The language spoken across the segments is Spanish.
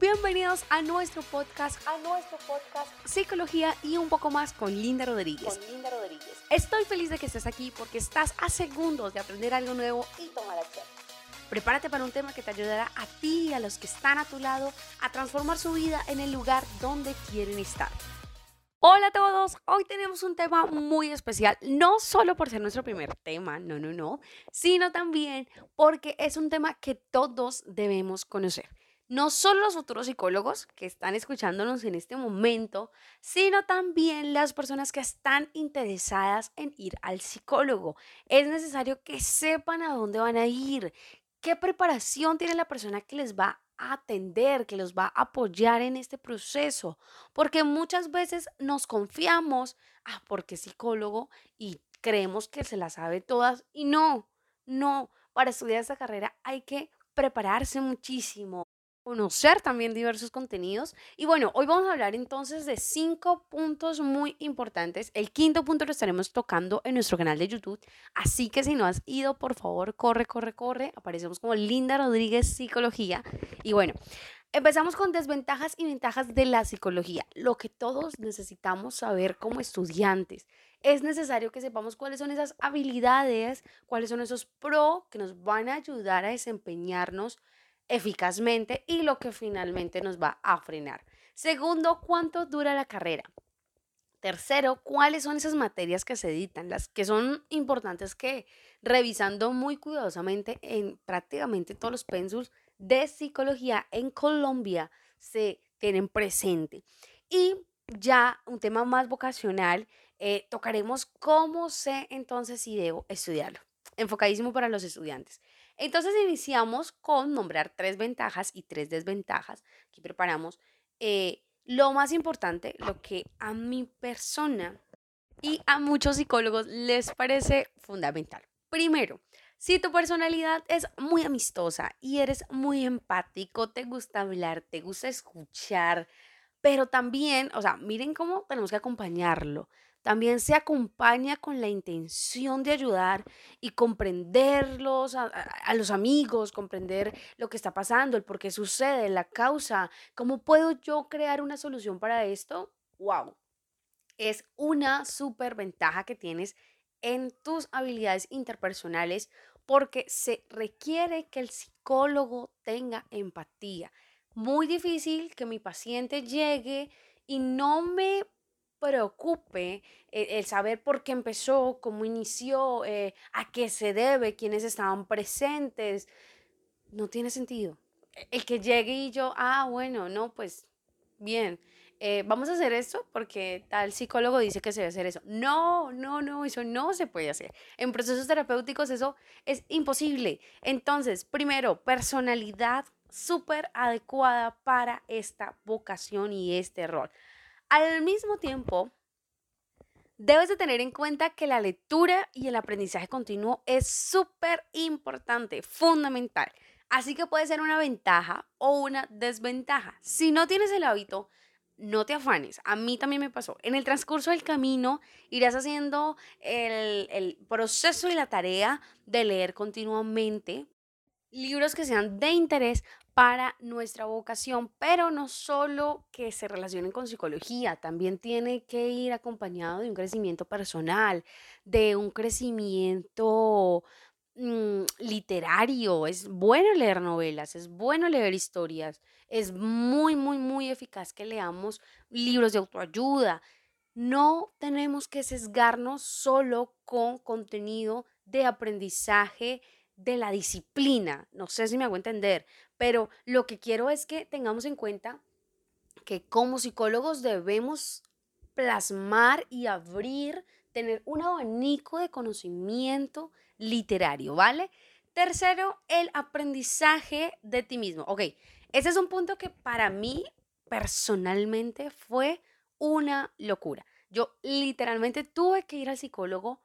Bienvenidos a nuestro podcast, a nuestro podcast Psicología y un poco más con Linda Rodríguez. Con Linda Rodríguez. Estoy feliz de que estés aquí porque estás a segundos de aprender algo nuevo y tomar acción. Prepárate para un tema que te ayudará a ti y a los que están a tu lado a transformar su vida en el lugar donde quieren estar. Hola a todos, hoy tenemos un tema muy especial, no solo por ser nuestro primer tema, no, no, no, sino también porque es un tema que todos debemos conocer. No solo los futuros psicólogos que están escuchándonos en este momento, sino también las personas que están interesadas en ir al psicólogo. Es necesario que sepan a dónde van a ir, qué preparación tiene la persona que les va atender, que los va a apoyar en este proceso, porque muchas veces nos confiamos, ah, porque es psicólogo y creemos que se la sabe todas y no, no, para estudiar esta carrera hay que prepararse muchísimo conocer también diversos contenidos. Y bueno, hoy vamos a hablar entonces de cinco puntos muy importantes. El quinto punto lo estaremos tocando en nuestro canal de YouTube. Así que si no has ido, por favor, corre, corre, corre. Aparecemos como Linda Rodríguez Psicología. Y bueno, empezamos con desventajas y ventajas de la psicología. Lo que todos necesitamos saber como estudiantes. Es necesario que sepamos cuáles son esas habilidades, cuáles son esos pro que nos van a ayudar a desempeñarnos eficazmente y lo que finalmente nos va a frenar. Segundo, ¿cuánto dura la carrera? Tercero, ¿cuáles son esas materias que se editan? Las que son importantes que revisando muy cuidadosamente en prácticamente todos los pénsuls de psicología en Colombia se tienen presente. Y ya un tema más vocacional, eh, tocaremos cómo sé entonces si debo estudiarlo. Enfocadísimo para los estudiantes. Entonces iniciamos con nombrar tres ventajas y tres desventajas. Aquí preparamos eh, lo más importante, lo que a mi persona y a muchos psicólogos les parece fundamental. Primero, si tu personalidad es muy amistosa y eres muy empático, te gusta hablar, te gusta escuchar, pero también, o sea, miren cómo tenemos que acompañarlo también se acompaña con la intención de ayudar y comprenderlos a, a, los amigos, comprender lo que está pasando, el por qué sucede, la causa. ¿Cómo puedo yo crear una solución para esto? ¡Wow! Es una súper ventaja que tienes en tus habilidades interpersonales porque se requiere que el psicólogo tenga empatía. Muy difícil que mi paciente llegue y no me preocupe el, saber por qué empezó, cómo inició, eh, a qué se debe, quiénes estaban presentes, no tiene sentido. E, el que llegue y yo, ah, bueno, no, pues bien, eh, vamos a hacer esto porque tal psicólogo dice que se debe hacer eso. No, no, no, eso no se puede hacer. En procesos terapéuticos eso es imposible. Entonces, primero, personalidad súper adecuada para esta vocación y este rol. Al mismo tiempo, debes de tener en cuenta que la lectura y el aprendizaje continuo es súper importante, fundamental. Así que puede ser una ventaja o una desventaja. Si no tienes el hábito, no te afanes. A mí también me pasó. En el transcurso del camino irás haciendo el, el, proceso y la tarea de leer continuamente libros que sean de interés para nuestra vocación, pero no solo que se relacionen con psicología, también tiene que ir acompañado de un crecimiento personal, de un crecimiento mm, literario. Es bueno leer novelas, es bueno leer historias, es muy, muy, muy eficaz que leamos libros de autoayuda. No tenemos que sesgarnos solo con contenido de aprendizaje de la disciplina. No sé si me hago entender, pero lo que quiero es que tengamos en cuenta que como psicólogos debemos plasmar y abrir, tener un abanico de conocimiento literario, ¿vale? Tercero, el aprendizaje de ti mismo. Ok, ese es un punto que para mí personalmente fue una locura. Yo literalmente tuve que ir al psicólogo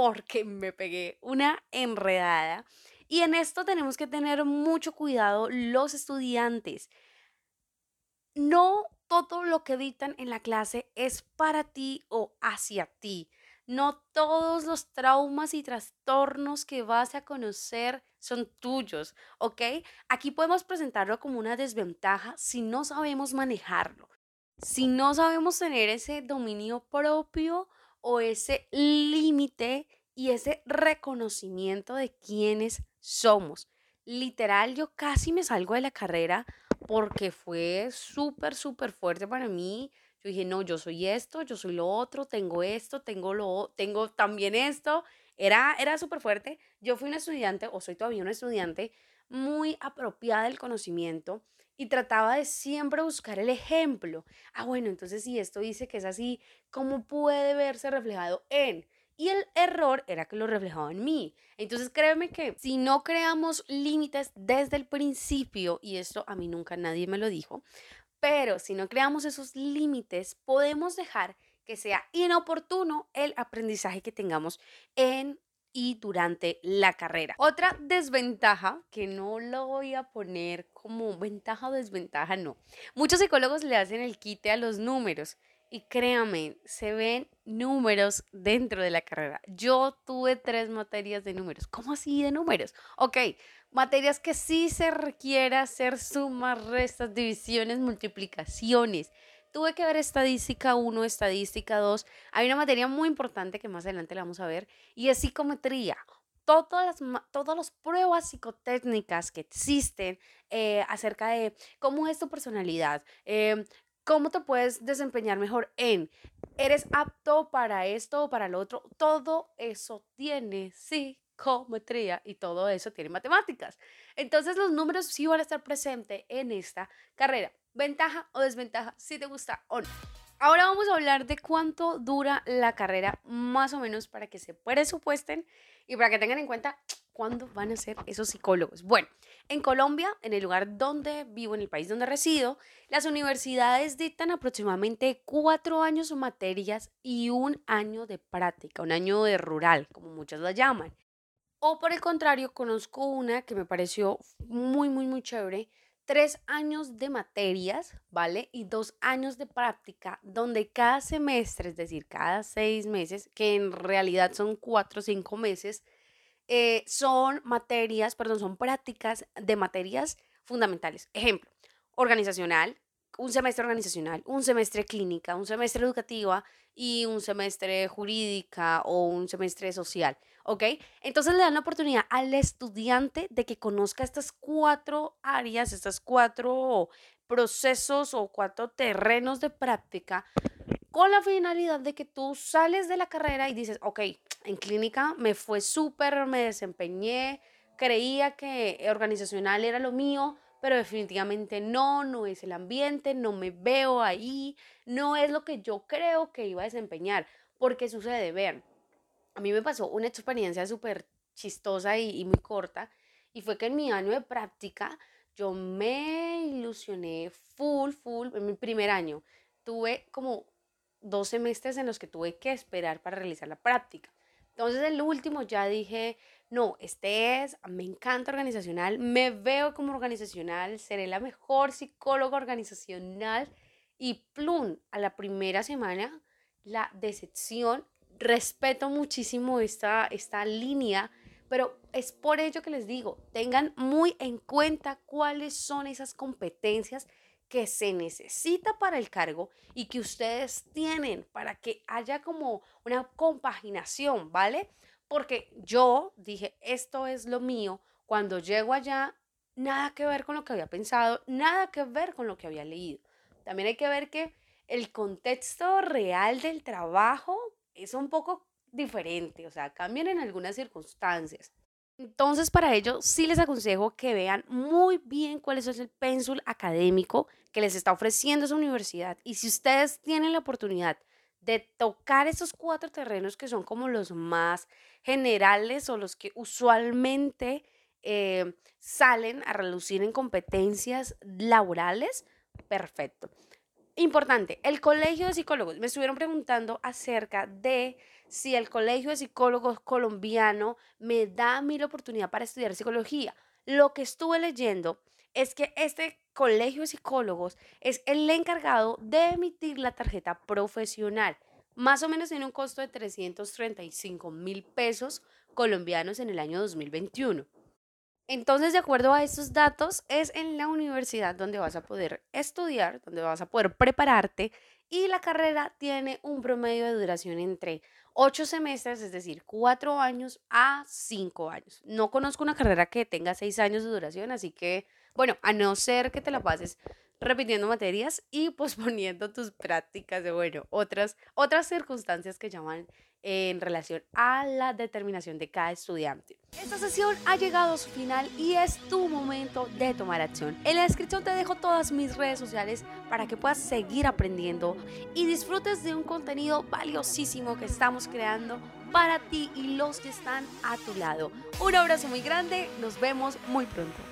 porque me pegué una enredada. Y en esto tenemos que tener mucho cuidado los estudiantes. No todo lo que dictan en la clase es para ti o hacia ti. No todos los traumas y trastornos que vas a conocer son tuyos, ¿ok? Aquí podemos presentarlo como una desventaja si no sabemos manejarlo, si no sabemos tener ese dominio propio o ese límite y ese reconocimiento de quiénes somos. Literal, yo casi me salgo de la carrera porque fue súper, súper fuerte para mí. Yo dije, no, yo soy esto, yo soy lo otro, tengo esto, tengo lo, tengo también esto. Era, era súper fuerte. Yo fui una estudiante, o soy todavía una estudiante, muy apropiada del conocimiento y trataba de siempre buscar el ejemplo. Ah, bueno, entonces si esto dice que es así, ¿cómo puede verse reflejado en? Y el error era que lo reflejaba en mí. Entonces créeme que si no creamos límites desde el principio, y esto a mí nunca nadie me lo dijo, pero si no creamos esos límites, podemos dejar que sea inoportuno el aprendizaje que tengamos en y durante la carrera. Otra desventaja, que no lo voy a poner como ventaja o desventaja, no. Muchos psicólogos le hacen el quite a los números. Y créame, se ven números dentro de la carrera. Yo tuve tres materias de números. ¿Cómo así de números? Ok, materias que sí se requiere hacer sumas, restas, divisiones, multiplicaciones. Tuve que ver estadística 1, estadística 2. Hay una materia muy importante que más adelante la vamos a ver y es psicometría todas las, todas las pruebas psicotécnicas que existen eh, acerca de cómo es tu personalidad, eh, cómo te puedes desempeñar mejor en, eres apto para esto o para lo otro. Todo eso tiene psicometría y todo eso tiene matemáticas. Entonces los números sí van a estar presentes en esta carrera. Ventaja o desventaja, si te gusta o no. Ahora vamos a hablar de cuánto dura la carrera, más o menos para que se presupuesten y para que tengan en cuenta cuándo van a ser esos psicólogos. Bueno, en Colombia, en el lugar donde vivo, en el país donde resido, las universidades dictan aproximadamente cuatro años o materias y un año de práctica, un año de rural, como muchos la llaman. O por el contrario, conozco una que me pareció muy, muy, muy chévere, tres años de materias, ¿vale? Y dos años de práctica, donde cada semestre, es decir, cada seis meses, que en realidad son cuatro o cinco meses, eh, son materias, perdón, son prácticas de materias fundamentales. Ejemplo, organizacional, un semestre organizacional, un semestre clínica, un semestre educativa y un semestre jurídica o un semestre social. ¿ok? Entonces le dan la oportunidad al estudiante de que conozca estas cuatro áreas, estas cuatro procesos o cuatro terrenos de práctica con la finalidad de que tú sales de la carrera y dices, ok, en clínica me fue súper, me desempeñé, creía que organizacional era lo mío, pero definitivamente no, no es el ambiente, no me veo ahí, no es lo que yo creo que iba a desempeñar. porque sucede? Vean, a mí me pasó una experiencia súper chistosa y, muy corta, y fue que en mi año de práctica yo me ilusioné full, full, en mi primer año. Tuve como dos semestres en los que tuve que esperar para realizar la práctica. Entonces, el último ya dije, no, este es, me encanta organizacional, me veo como organizacional, seré la mejor psicóloga organizacional. Y plum, a la primera semana, la decepción respeto muchísimo esta, esta línea, pero es por ello que les digo, tengan muy en cuenta cuáles son esas competencias que se necesita para el cargo y que ustedes tienen para que haya como una compaginación, ¿vale? Porque yo dije, esto es lo mío, cuando llego allá, nada que ver con lo que había pensado, nada que ver con lo que había leído. También hay que ver que el contexto real del trabajo es un poco diferente, o sea, cambian en algunas circunstancias. Entonces, para ello, sí les aconsejo que vean muy bien cuál es el pénsul académico que les está ofreciendo esa universidad. Y si ustedes tienen la oportunidad de tocar esos cuatro terrenos que son como los más generales o los que usualmente eh, salen a relucir en competencias laborales, perfecto. Importante, el Colegio de Psicólogos. Me estuvieron preguntando acerca de si el Colegio de Psicólogos colombiano me da a mí la oportunidad para estudiar psicología. Lo que estuve leyendo es que este Colegio de Psicólogos es el encargado de emitir la tarjeta profesional. Más o menos tiene un costo de 335 mil pesos colombianos en el año 2021. Entonces, de acuerdo a estos datos, es en la universidad donde vas a poder estudiar, donde vas a poder prepararte y la carrera tiene un promedio de duración entre 8 semestres, es decir, 4 años a 5 años. No conozco una carrera que tenga 6 años de duración, así que, bueno, a no ser que te la pases repitiendo materias y posponiendo tus prácticas de, bueno, otras, otras circunstancias que llaman en relación a la determinación de cada estudiante. Esta sesión ha llegado a su final y es tu momento de tomar acción. En la descripción te dejo todas mis redes sociales para que puedas seguir aprendiendo y disfrutes de un contenido valiosísimo que estamos creando para ti y los que están a tu lado. Un abrazo muy grande, nos vemos muy pronto.